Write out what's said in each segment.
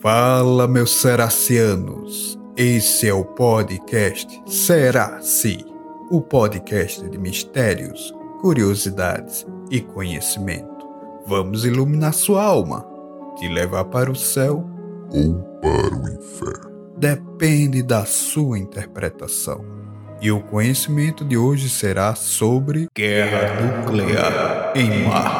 Fala, meus seracianos. Esse é o podcast Será-se, o podcast de mistérios, curiosidades e conhecimento. Vamos iluminar sua alma, te levar para o céu ou para o inferno. Depende da sua interpretação. E o conhecimento de hoje será sobre guerra nuclear em Marte.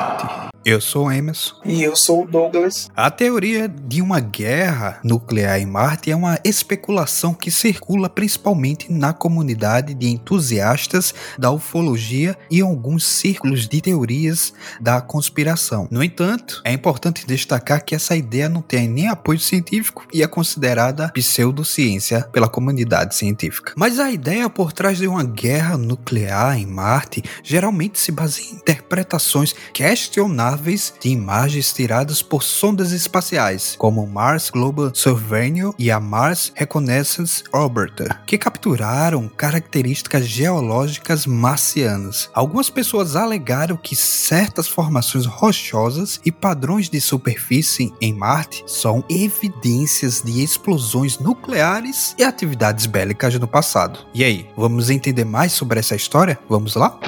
Eu sou Emerson. E eu sou o Douglas. A teoria de uma guerra nuclear em Marte é uma especulação que circula principalmente na comunidade de entusiastas da ufologia e alguns círculos de teorias da conspiração. No entanto, é importante destacar que essa ideia não tem nem apoio científico e é considerada pseudociência pela comunidade científica. Mas a ideia por trás de uma guerra nuclear em Marte geralmente se baseia em interpretações questionáveis de imagens tiradas por sondas espaciais, como Mars Global Surveyor e a Mars Reconnaissance Orbiter, que capturaram características geológicas marcianas. Algumas pessoas alegaram que certas formações rochosas e padrões de superfície em Marte são evidências de explosões nucleares e atividades bélicas no passado. E aí, vamos entender mais sobre essa história? Vamos lá?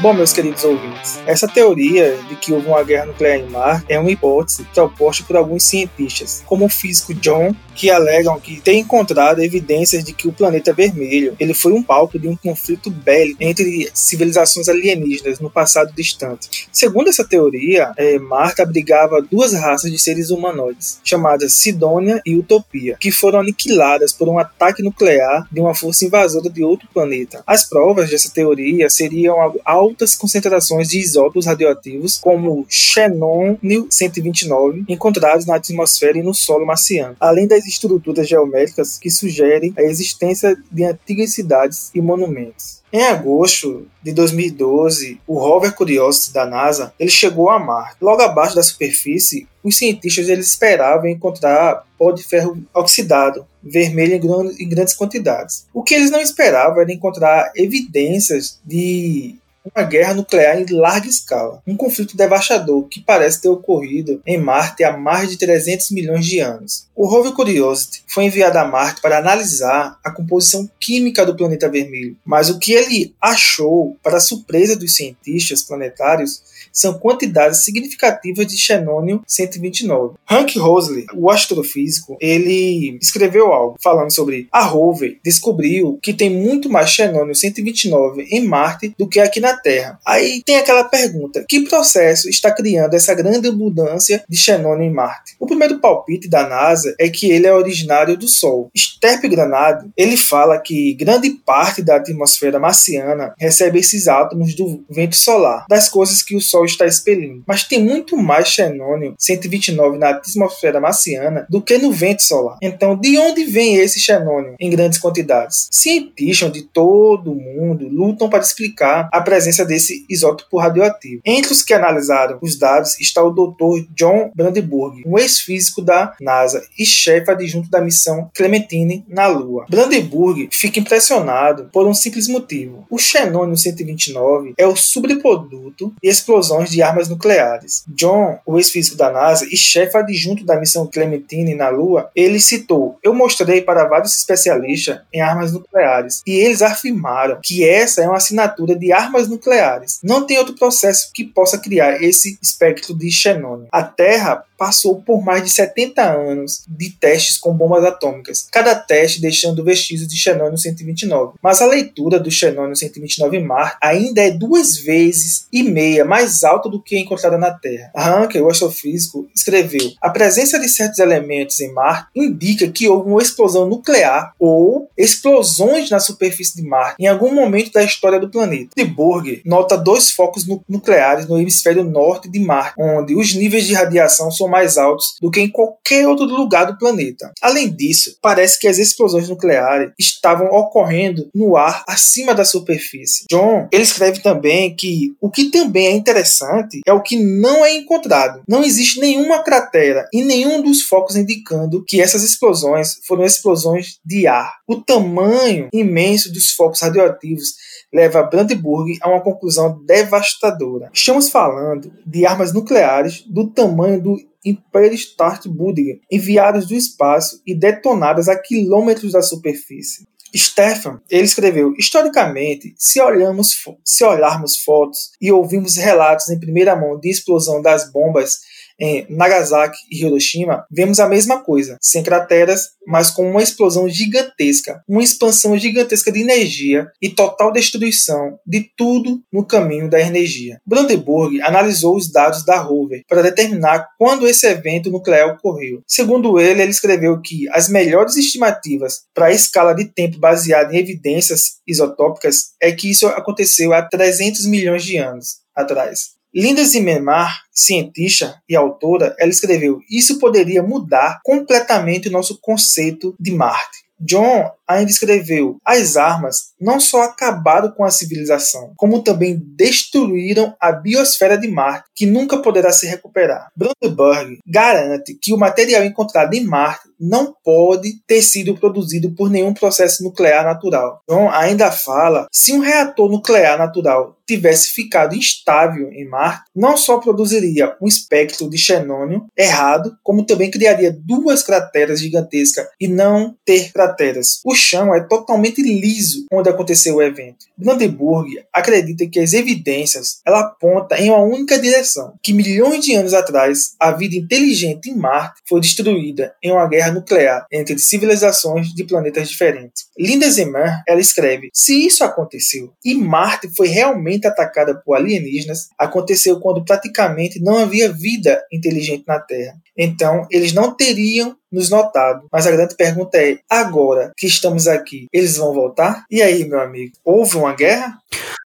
Bom, meus queridos ouvintes, essa teoria de que houve uma guerra nuclear em Marte é uma hipótese proposta por alguns cientistas, como o físico John, que alegam que tem encontrado evidências de que o planeta vermelho ele foi um palco de um conflito bélico entre civilizações alienígenas no passado distante. Segundo essa teoria, é, Marte abrigava duas raças de seres humanoides, chamadas Sidônia e Utopia, que foram aniquiladas por um ataque nuclear de uma força invasora de outro planeta. As provas dessa teoria seriam algo altas concentrações de isótopos radioativos, como xenônio 129, encontrados na atmosfera e no solo marciano, além das estruturas geométricas que sugerem a existência de antigas cidades e monumentos. Em agosto de 2012, o rover Curiosity da NASA ele chegou a Marte. Logo abaixo da superfície, os cientistas eles esperavam encontrar pó de ferro oxidado, vermelho em, em grandes quantidades. O que eles não esperavam era encontrar evidências de uma guerra nuclear em larga escala, um conflito devastador que parece ter ocorrido em Marte há mais de 300 milhões de anos. O rover Curiosity foi enviado a Marte para analisar a composição química do planeta vermelho, mas o que ele achou, para surpresa dos cientistas planetários, são quantidades significativas de xenônio 129. Hank Hosley, o astrofísico, ele escreveu algo falando sobre a rover descobriu que tem muito mais xenônio 129 em Marte do que aqui na Terra. Aí tem aquela pergunta: que processo está criando essa grande abundância de xenônio em Marte? O primeiro palpite da NASA é que ele é originário do Sol. Sterp Granado, ele fala que grande parte da atmosfera marciana recebe esses átomos do vento solar, das coisas que o Sol está expelindo. Mas tem muito mais xenônio 129 na atmosfera marciana do que no vento solar. Então, de onde vem esse xenônio em grandes quantidades? Cientistas de todo o mundo lutam para explicar a presença desse isótopo radioativo. Entre os que analisaram os dados está o Dr. John Brandenburg, um ex-físico da NASA e chefe adjunto da missão Clementine na Lua. Brandenburg fica impressionado por um simples motivo. O xenônio 129 é o subproduto de explosões de armas nucleares. John, o ex-físico da NASA e chefe adjunto da missão Clementine na Lua, ele citou: Eu mostrei para vários especialistas em armas nucleares e eles afirmaram que essa é uma assinatura de armas nucleares. Não tem outro processo que possa criar esse espectro de xenônio. A Terra passou por mais de 70 anos de testes com bombas atômicas, cada teste deixando vestígios de xenônio 129. Mas a leitura do xenônio 129 em Marte ainda é duas vezes e meia mais alta do que a encontrada na Terra. Hanker, o astrofísico, escreveu: A presença de certos elementos em Marte indica que houve uma explosão nuclear ou explosões na superfície de Marte em algum momento da história do planeta. De Brandenburg nota dois focos nucleares no hemisfério norte de Marte, onde os níveis de radiação são mais altos do que em qualquer outro lugar do planeta. Além disso, parece que as explosões nucleares estavam ocorrendo no ar acima da superfície. John, ele escreve também que o que também é interessante é o que não é encontrado. Não existe nenhuma cratera e nenhum dos focos indicando que essas explosões foram explosões de ar. O tamanho imenso dos focos radioativos leva Brandenburg a uma conclusão devastadora. Estamos falando de armas nucleares do tamanho do Império Startbudding, enviadas do espaço e detonadas a quilômetros da superfície. Stefan, ele escreveu: historicamente, se olhamos, se olharmos fotos e ouvimos relatos em primeira mão de explosão das bombas em Nagasaki e Hiroshima, vemos a mesma coisa, sem crateras, mas com uma explosão gigantesca, uma expansão gigantesca de energia e total destruição de tudo no caminho da energia. Brandenburg analisou os dados da rover para determinar quando esse evento nuclear ocorreu. Segundo ele, ele escreveu que as melhores estimativas para a escala de tempo baseada em evidências isotópicas é que isso aconteceu há 300 milhões de anos atrás. Linda Zimmermann, cientista e autora, ela escreveu: Isso poderia mudar completamente o nosso conceito de Marte. John ainda escreveu: As armas não só acabaram com a civilização, como também destruíram a biosfera de Marte, que nunca poderá se recuperar. Brandenburg garante que o material encontrado em Marte não pode ter sido produzido por nenhum processo nuclear natural. John ainda fala: se um reator nuclear natural tivesse ficado instável em Marte, não só produziria um espectro de xenônio errado, como também criaria duas crateras gigantescas e não ter crateras. O chão é totalmente liso onde aconteceu o evento. Brandenburg acredita que as evidências ela apontam em uma única direção, que milhões de anos atrás a vida inteligente em Marte foi destruída em uma guerra nuclear entre civilizações de planetas diferentes. Linda Zeman, ela escreve: se isso aconteceu e Marte foi realmente atacada por alienígenas, aconteceu quando praticamente não havia vida inteligente na Terra. Então, eles não teriam nos notado. Mas a grande pergunta é: agora que estamos aqui, eles vão voltar? E aí, meu amigo, houve uma guerra?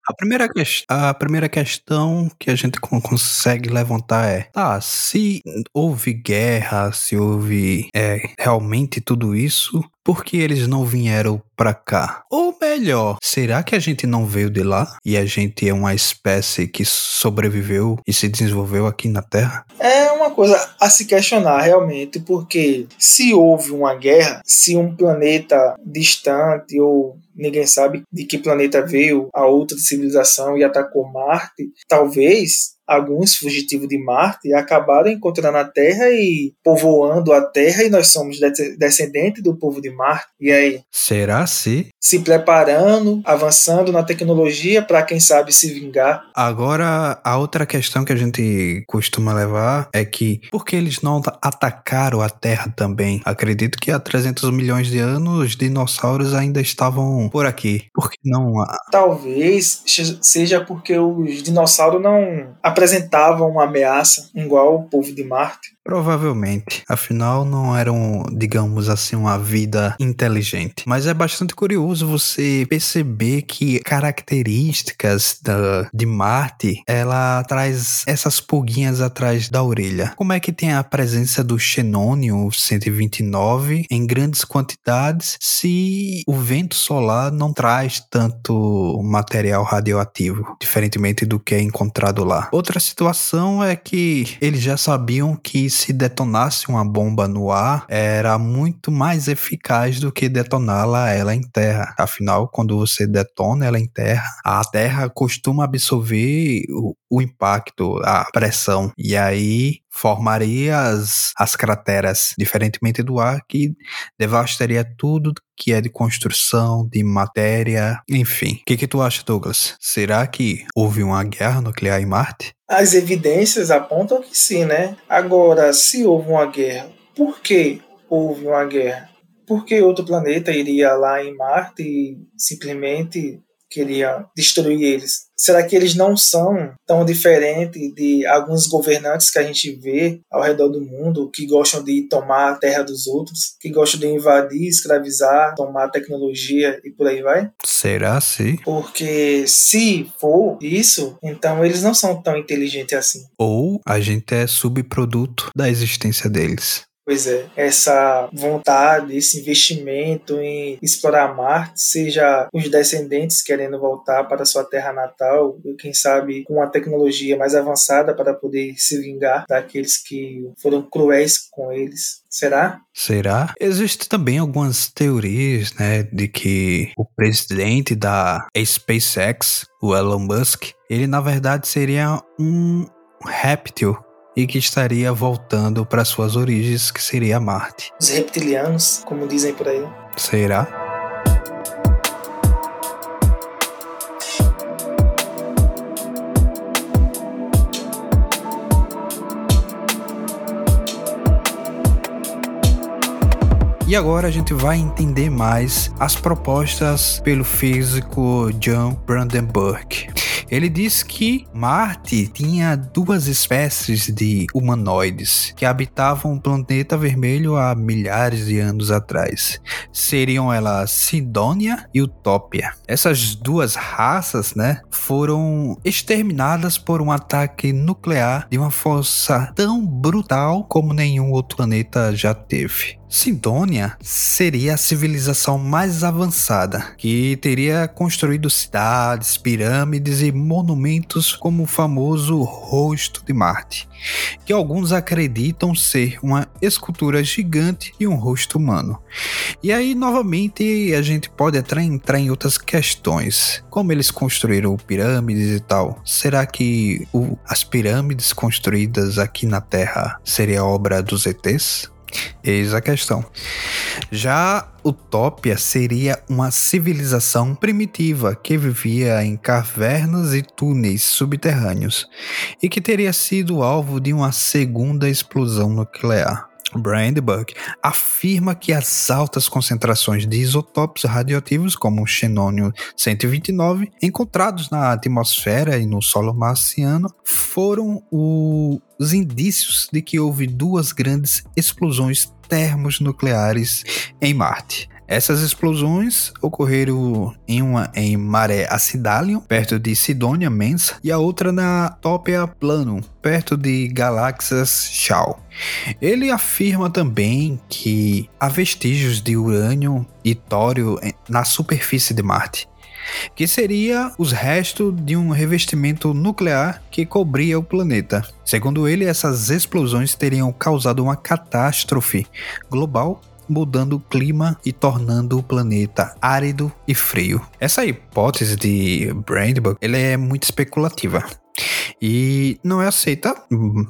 A primeira, a primeira questão que a gente consegue levantar é: tá, se houve guerra, se houve é, realmente tudo isso, por que eles não vieram para cá? Ou melhor, será que a gente não veio de lá e a gente é uma espécie que sobreviveu e se desenvolveu aqui na Terra? É uma coisa a se questionar realmente, porque se houve uma guerra, se um planeta distante ou ninguém sabe de que planeta veio a outra civilização e atacou Marte, talvez alguns fugitivos de Marte acabaram encontrando a Terra e povoando a Terra e nós somos descendentes do povo de Marte. E aí? Será se? Se preparando, avançando na tecnologia para quem sabe se vingar. Agora, a outra questão que a gente costuma levar é que por que eles não atacaram a Terra também? Acredito que há 300 milhões de anos os dinossauros ainda estavam por aqui. Por que não? Talvez seja porque os dinossauros não apresentavam uma ameaça igual o povo de Marte. Provavelmente. Afinal, não eram, digamos assim, uma vida inteligente. Mas é bastante curioso você perceber que características da, de Marte, ela traz essas pulguinhas atrás da orelha. Como é que tem a presença do xenônio 129 em grandes quantidades se o vento solar não traz tanto material radioativo, diferentemente do que é encontrado lá? Outra situação é que eles já sabiam que se detonasse uma bomba no ar, era muito mais eficaz do que detoná-la ela em terra. Afinal, quando você detona ela em terra, a terra costuma absorver o, o impacto, a pressão, e aí formaria as, as crateras, diferentemente do ar, que devastaria tudo que é de construção, de matéria, enfim. O que, que tu acha, Douglas? Será que houve uma guerra nuclear em Marte? As evidências apontam que sim, né? Agora, se houve uma guerra, por que houve uma guerra? Por que outro planeta iria lá em Marte e simplesmente queria destruir eles. Será que eles não são tão diferentes de alguns governantes que a gente vê ao redor do mundo que gostam de tomar a terra dos outros, que gostam de invadir, escravizar, tomar tecnologia e por aí vai? Será sim? Porque se for isso, então eles não são tão inteligentes assim. Ou a gente é subproduto da existência deles. Pois é, essa vontade, esse investimento em explorar Marte, seja os descendentes querendo voltar para sua terra natal, e quem sabe com uma tecnologia mais avançada para poder se vingar daqueles que foram cruéis com eles. Será? Será? Existem também algumas teorias, né, de que o presidente da SpaceX, o Elon Musk, ele na verdade seria um réptil e que estaria voltando para suas origens, que seria Marte. Os reptilianos, como dizem por aí. Será? E agora a gente vai entender mais as propostas pelo físico John Brandenburg. Ele diz que Marte tinha duas espécies de humanoides que habitavam o planeta vermelho há milhares de anos atrás. Seriam elas Sidônia e Utopia. Essas duas raças, né, foram exterminadas por um ataque nuclear de uma força tão brutal como nenhum outro planeta já teve. Sidônia seria a civilização mais avançada, que teria construído cidades, pirâmides e monumentos como o famoso Rosto de Marte, que alguns acreditam ser uma escultura gigante e um rosto humano. E aí, novamente, a gente pode entrar, entrar em outras questões, como eles construíram pirâmides e tal. Será que o, as pirâmides construídas aqui na Terra seria obra dos ETs? Eis a questão. Já Utopia seria uma civilização primitiva que vivia em cavernas e túneis subterrâneos e que teria sido alvo de uma segunda explosão nuclear. Brandberg afirma que as altas concentrações de isótopos radioativos, como o xenônio 129, encontrados na atmosfera e no solo marciano, foram os indícios de que houve duas grandes explosões termonucleares em Marte. Essas explosões ocorreram em uma em Maré Acidalium, perto de Sidonia Mensa, e a outra na Topia Planum, perto de Galaxias Shaw. Ele afirma também que há vestígios de urânio e tório na superfície de Marte, que seria os restos de um revestimento nuclear que cobria o planeta. Segundo ele, essas explosões teriam causado uma catástrofe global mudando o clima e tornando o planeta árido e frio. Essa hipótese de Brandberg ele é muito especulativa. E não é aceita,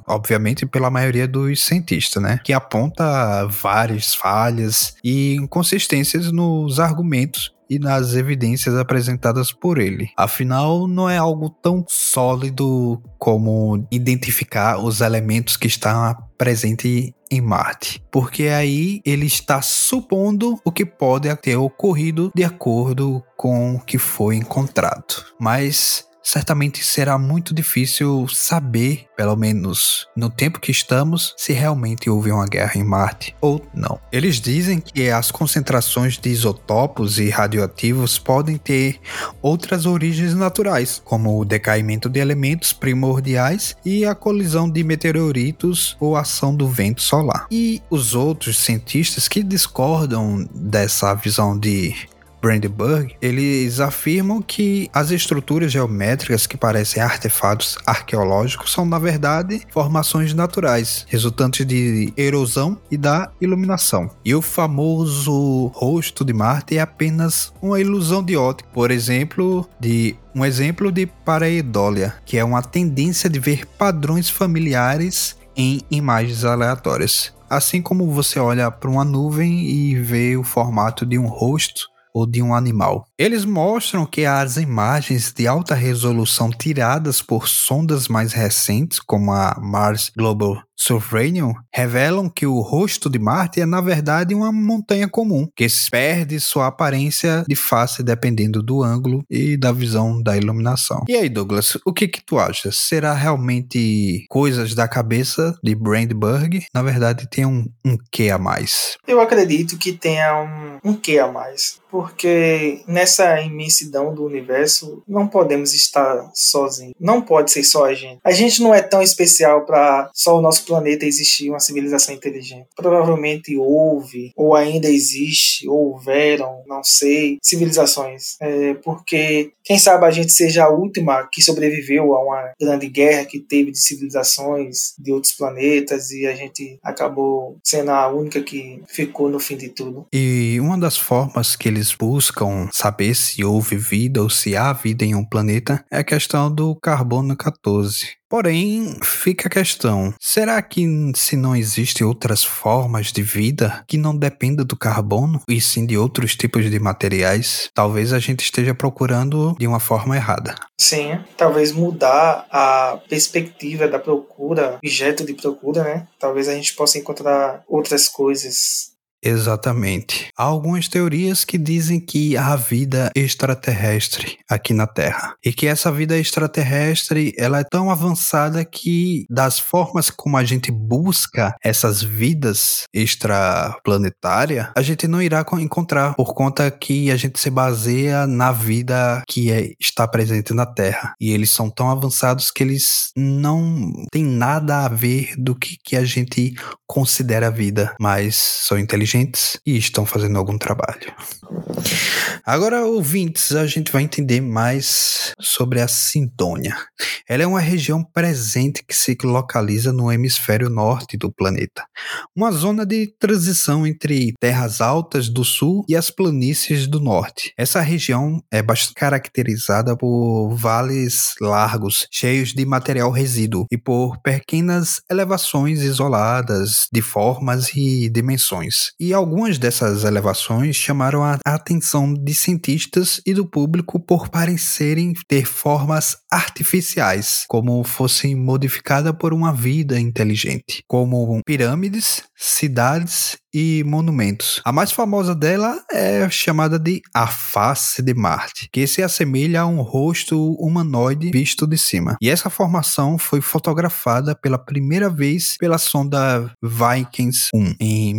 obviamente, pela maioria dos cientistas, né? Que aponta várias falhas e inconsistências nos argumentos e nas evidências apresentadas por ele. Afinal, não é algo tão sólido como identificar os elementos que estão presentes em Marte, porque aí ele está supondo o que pode ter ocorrido de acordo com o que foi encontrado. Mas certamente será muito difícil saber, pelo menos no tempo que estamos, se realmente houve uma guerra em Marte ou não. Eles dizem que as concentrações de isótopos e radioativos podem ter outras origens naturais, como o decaimento de elementos primordiais e a colisão de meteoritos ou ação do vento solar. E os outros cientistas que discordam dessa visão de Brandenburg, eles afirmam que as estruturas geométricas que parecem artefatos arqueológicos são, na verdade, formações naturais, resultantes de erosão e da iluminação. E o famoso rosto de Marte é apenas uma ilusão de ótica, por exemplo, de um exemplo de pareidólia, que é uma tendência de ver padrões familiares em imagens aleatórias. Assim como você olha para uma nuvem e vê o formato de um rosto ou de um animal. Eles mostram que as imagens de alta resolução tiradas por sondas mais recentes, como a Mars Global Surveynion revelam que o rosto de Marte é na verdade uma montanha comum, que perde sua aparência de face dependendo do ângulo e da visão da iluminação. E aí, Douglas, o que que tu acha? Será realmente coisas da cabeça de Brandberg? Na verdade, tem um, um quê a mais? Eu acredito que tenha um, um quê a mais porque nessa imensidão do universo não podemos estar sozinhos. Não pode ser só a gente. A gente não é tão especial para só o nosso planeta existir uma civilização inteligente. Provavelmente houve, ou ainda existe, ou houveram, não sei, civilizações. É, porque quem sabe a gente seja a última que sobreviveu a uma grande guerra que teve de civilizações de outros planetas e a gente acabou sendo a única que ficou no fim de tudo. E uma das formas que eles buscam saber se houve vida ou se há vida em um planeta é a questão do carbono 14. Porém, fica a questão: será que se não existem outras formas de vida que não dependam do carbono e sim de outros tipos de materiais, talvez a gente esteja procurando de uma forma errada? Sim, talvez mudar a perspectiva da procura, objeto de procura, né? Talvez a gente possa encontrar outras coisas Exatamente. Há algumas teorias que dizem que há vida extraterrestre aqui na Terra e que essa vida extraterrestre ela é tão avançada que das formas como a gente busca essas vidas extraplanetárias a gente não irá encontrar por conta que a gente se baseia na vida que é, está presente na Terra e eles são tão avançados que eles não têm nada a ver do que, que a gente considera vida, mas são inteligentes inteligentes e estão fazendo algum trabalho. Agora, ouvintes, a gente vai entender mais sobre a Sintônia. Ela é uma região presente que se localiza no hemisfério norte do planeta, uma zona de transição entre terras altas do sul e as planícies do norte. Essa região é bastante caracterizada por vales largos, cheios de material resíduo, e por pequenas elevações isoladas de formas e dimensões. E algumas dessas elevações chamaram a atenção de cientistas e do público por parecerem ter formas artificiais, como fossem modificadas por uma vida inteligente, como pirâmides, cidades e monumentos. A mais famosa dela é chamada de A Face de Marte, que se assemelha a um rosto humanoide visto de cima. E essa formação foi fotografada pela primeira vez pela sonda Vikings 1 em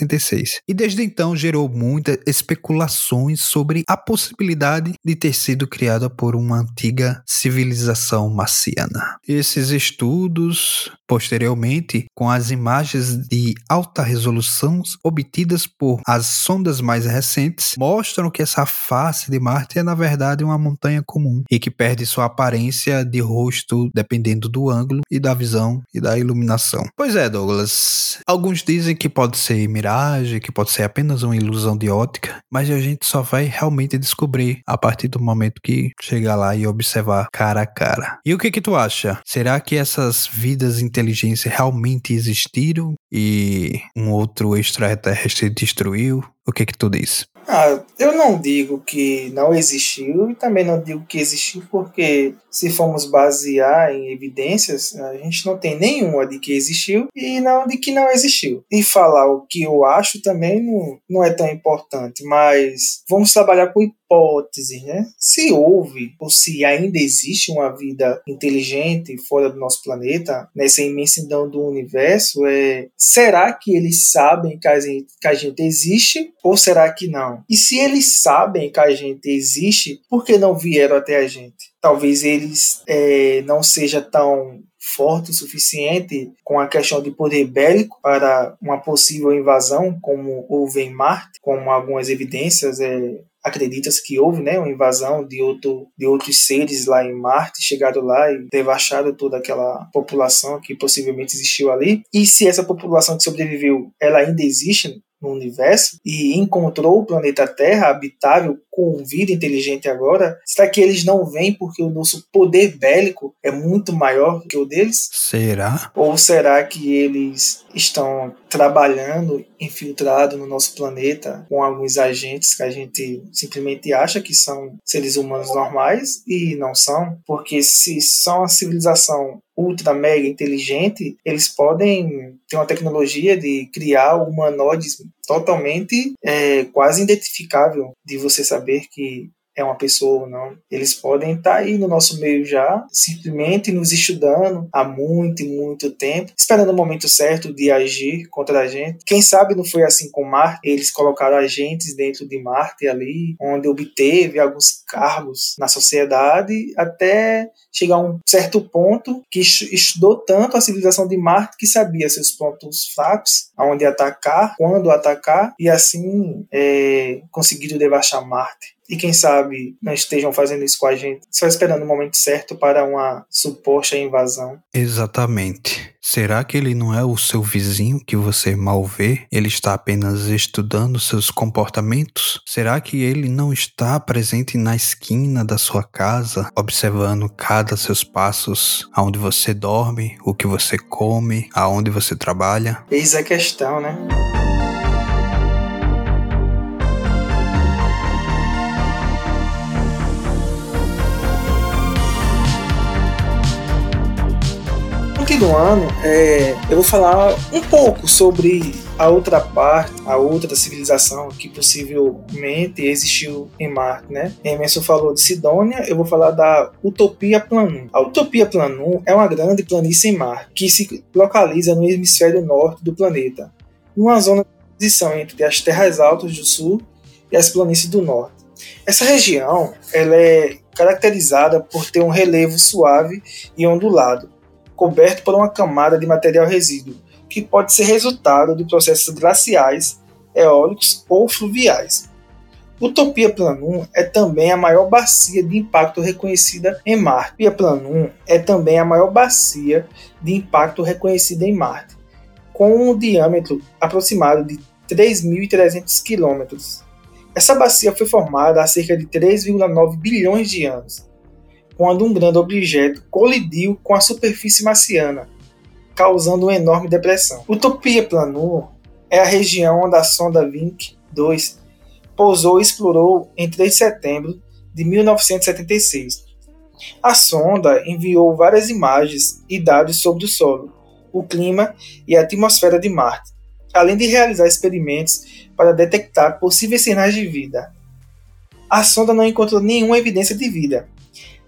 1976. E desde então gerou muitas especulações sobre a possibilidade de ter sido criada por uma antiga civilização marciana. Esses estudos, posteriormente, com as imagens de alta resolução obtidas por as sondas mais recentes mostram que essa face de Marte é na verdade uma montanha comum e que perde sua aparência de rosto dependendo do ângulo e da visão e da iluminação. Pois é, Douglas. Alguns dizem que pode ser miragem, que pode ser apenas uma ilusão de ótica, mas a gente só vai realmente descobrir a partir do momento que chegar lá e observar cara a cara. E o que que tu acha? Será que essas vidas inteligentes realmente existiram e um outro outro extraterrestre destruiu? O que que tu diz? Ah, eu não digo que não existiu e também não digo que existiu porque se formos basear em evidências, a gente não tem nenhuma de que existiu e não de que não existiu. E falar o que eu acho também não, não é tão importante, mas vamos trabalhar com hipóteses, né? Se houve ou se ainda existe uma vida inteligente fora do nosso planeta, nessa imensidão do universo, é, será que eles sabem que a gente, que a gente existe ou será que não? E se eles sabem que a gente existe, por que não vieram até a gente? Talvez eles é, não seja tão forte o suficiente com a questão de poder bélico para uma possível invasão, como houve em Marte, como algumas evidências é, acredita-se que houve né, uma invasão de, outro, de outros seres lá em Marte, chegado lá e devastado toda aquela população que possivelmente existiu ali. E se essa população que sobreviveu, ela ainda existe no universo e encontrou o planeta Terra habitável com vida inteligente agora, será que eles não vêm porque o nosso poder bélico é muito maior que o deles? Será? Ou será que eles estão trabalhando infiltrado no nosso planeta com alguns agentes que a gente simplesmente acha que são seres humanos normais e não são? Porque se são uma civilização ultra mega inteligente, eles podem ter uma tecnologia de criar humanoides totalmente é, quase identificável de você saber que é uma pessoa ou não. Eles podem estar tá aí no nosso meio já, simplesmente nos estudando há muito e muito tempo, esperando o momento certo de agir contra a gente. Quem sabe não foi assim com Marte, eles colocaram agentes dentro de Marte ali, onde obteve alguns cargos na sociedade, até chegar a um certo ponto que estudou tanto a civilização de Marte que sabia seus pontos fracos, aonde atacar, quando atacar, e assim é, conseguiram devastar Marte e quem sabe não estejam fazendo isso com a gente, só esperando o momento certo para uma suposta invasão. Exatamente. Será que ele não é o seu vizinho que você mal vê? Ele está apenas estudando seus comportamentos? Será que ele não está presente na esquina da sua casa, observando cada seus passos, aonde você dorme, o que você come, aonde você trabalha? Eis a questão, né? Continuando, é, eu vou falar um pouco sobre a outra parte, a outra civilização que possivelmente existiu em Marte, né? Emerson falou de Sidônia, eu vou falar da Utopia Planum. A Utopia Planum é uma grande planície em Marte que se localiza no hemisfério norte do planeta, numa zona de transição entre as terras altas do sul e as planícies do norte. Essa região ela é caracterizada por ter um relevo suave e ondulado, coberto por uma camada de material resíduo, que pode ser resultado de processos glaciais, eólicos ou fluviais. Utopia Planum é também a maior bacia de impacto reconhecida em Marte. Utopia Planum é também a maior bacia de impacto reconhecida em Marte, com um diâmetro aproximado de 3.300 km. Essa bacia foi formada há cerca de 3,9 bilhões de anos quando um grande objeto colidiu com a superfície marciana, causando uma enorme depressão. Utopia Planur é a região onde a sonda Vink 2 pousou e explorou em 3 de setembro de 1976. A sonda enviou várias imagens e dados sobre o solo, o clima e a atmosfera de Marte, além de realizar experimentos para detectar possíveis sinais de vida. A sonda não encontrou nenhuma evidência de vida,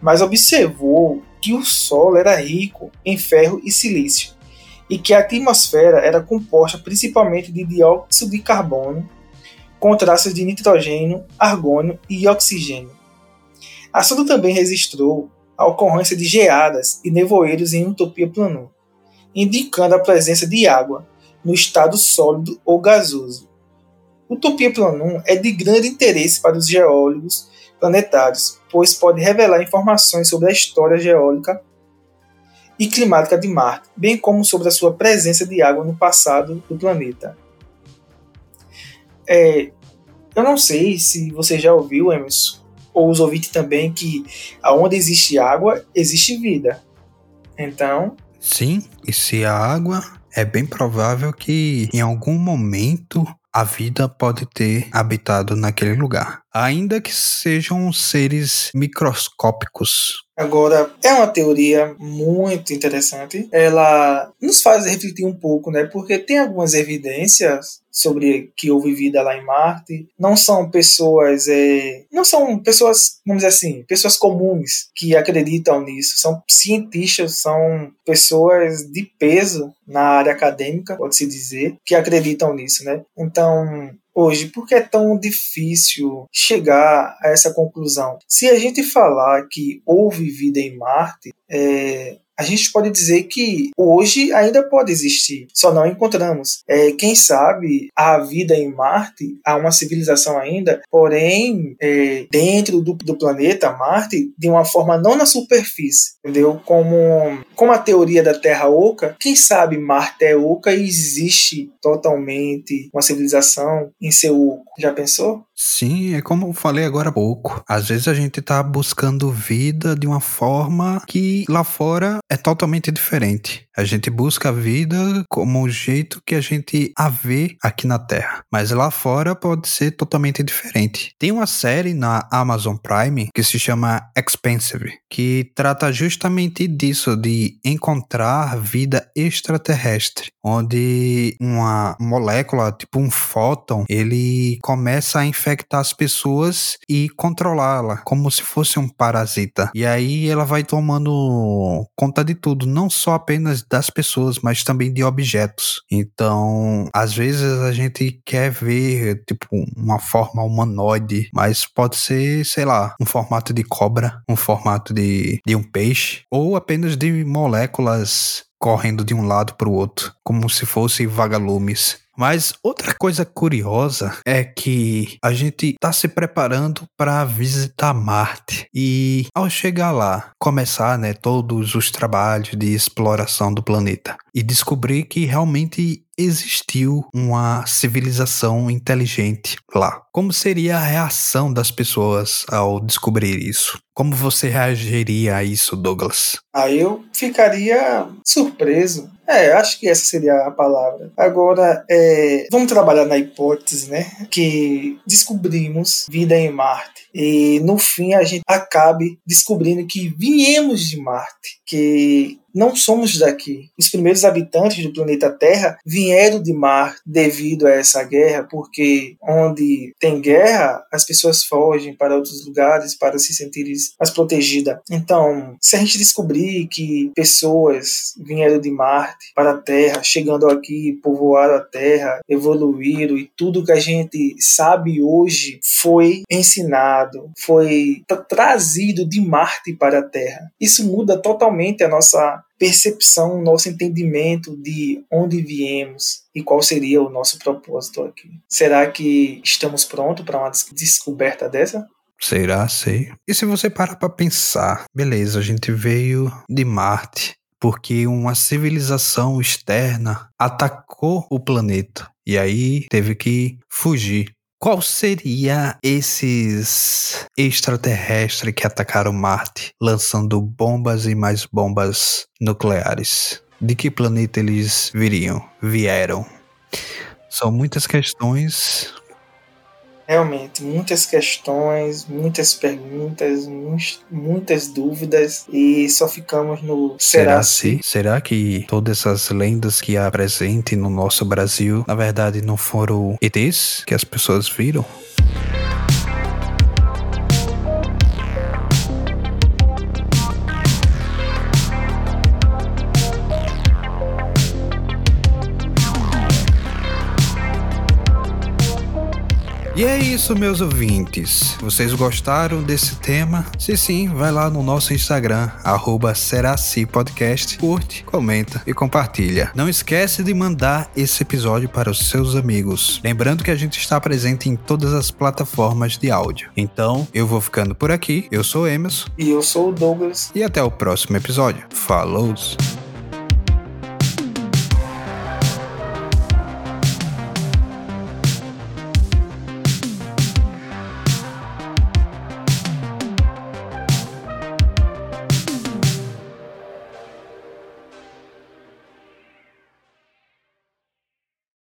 mas observou que o solo era rico em ferro e silício e que a atmosfera era composta principalmente de dióxido de carbono, com traços de nitrogênio, argônio e oxigênio. A sonda também registrou a ocorrência de geadas e nevoeiros em Utopia Planum, indicando a presença de água no estado sólido ou gasoso. Utopia Planum é de grande interesse para os geólogos planetários, pois pode revelar informações sobre a história geólica e climática de Marte, bem como sobre a sua presença de água no passado do planeta. É, eu não sei se você já ouviu, Emerson, ou os ouvintes também, que aonde existe água, existe vida. Então. Sim, e se a água é bem provável que em algum momento a vida pode ter habitado naquele lugar, ainda que sejam seres microscópicos. Agora, é uma teoria muito interessante. Ela nos faz refletir um pouco, né? Porque tem algumas evidências sobre que houve vida lá em Marte. Não são pessoas, é, não são pessoas, vamos dizer assim, pessoas comuns que acreditam nisso. São cientistas, são pessoas de peso na área acadêmica, pode-se dizer, que acreditam nisso, né? Então, hoje, por que é tão difícil chegar a essa conclusão? Se a gente falar que houve vida em Marte, é, a gente pode dizer que hoje ainda pode existir, só não encontramos. É, quem sabe a vida em Marte, há uma civilização ainda, porém é, dentro do, do, planeta Marte, de uma forma não na superfície, entendeu? Como, como a teoria da Terra oca, quem sabe Marte é oca e existe totalmente uma civilização em seu oco. Já pensou? Sim, é como eu falei agora há pouco. Às vezes a gente tá buscando vida de uma forma que lá fora é totalmente diferente. A gente busca a vida como o jeito que a gente a vê aqui na Terra, mas lá fora pode ser totalmente diferente. Tem uma série na Amazon Prime que se chama Expensive, que trata justamente disso, de encontrar vida extraterrestre, onde uma molécula, tipo um fóton, ele começa a infectar as pessoas e controlá-la, como se fosse um parasita. E aí ela vai tomando conta de tudo, não só apenas das pessoas, mas também de objetos. Então, às vezes a gente quer ver, tipo, uma forma humanoide, mas pode ser, sei lá, um formato de cobra, um formato de, de um peixe, ou apenas de moléculas correndo de um lado para o outro, como se fossem vagalumes. Mas outra coisa curiosa é que a gente está se preparando para visitar Marte. E ao chegar lá, começar, né, todos os trabalhos de exploração do planeta e descobrir que realmente existiu uma civilização inteligente lá. Como seria a reação das pessoas ao descobrir isso? Como você reagiria a isso, Douglas? Aí eu ficaria surpreso. É, acho que essa seria a palavra. Agora, é, vamos trabalhar na hipótese, né? Que descobrimos vida em Marte. E no fim a gente acabe descobrindo que viemos de Marte, que não somos daqui. Os primeiros habitantes do planeta Terra vieram de Marte devido a essa guerra, porque onde tem guerra, as pessoas fogem para outros lugares para se sentirem mais protegidas. Então, se a gente descobrir que pessoas vieram de Marte para a Terra, chegando aqui, povoaram a Terra, evoluíram e tudo que a gente sabe hoje foi ensinado, foi trazido de Marte para a Terra. Isso muda totalmente a nossa percepção, nosso entendimento de onde viemos e qual seria o nosso propósito aqui. Será que estamos prontos para uma descoberta dessa? Será, sei. E se você parar para pensar, beleza, a gente veio de Marte porque uma civilização externa atacou o planeta e aí teve que fugir. Qual seria esses extraterrestres que atacaram Marte, lançando bombas e mais bombas nucleares? De que planeta eles viriam? Vieram? São muitas questões realmente muitas questões, muitas perguntas, muitas dúvidas e só ficamos no será, será se? Será que todas essas lendas que há presente no nosso Brasil, na verdade, não foram ETs que as pessoas viram? E é isso, meus ouvintes. Vocês gostaram desse tema? Se sim, vai lá no nosso Instagram, arroba Podcast, curte, comenta e compartilha. Não esquece de mandar esse episódio para os seus amigos. Lembrando que a gente está presente em todas as plataformas de áudio. Então, eu vou ficando por aqui. Eu sou Emerson. E eu sou o Douglas. E até o próximo episódio. Falou!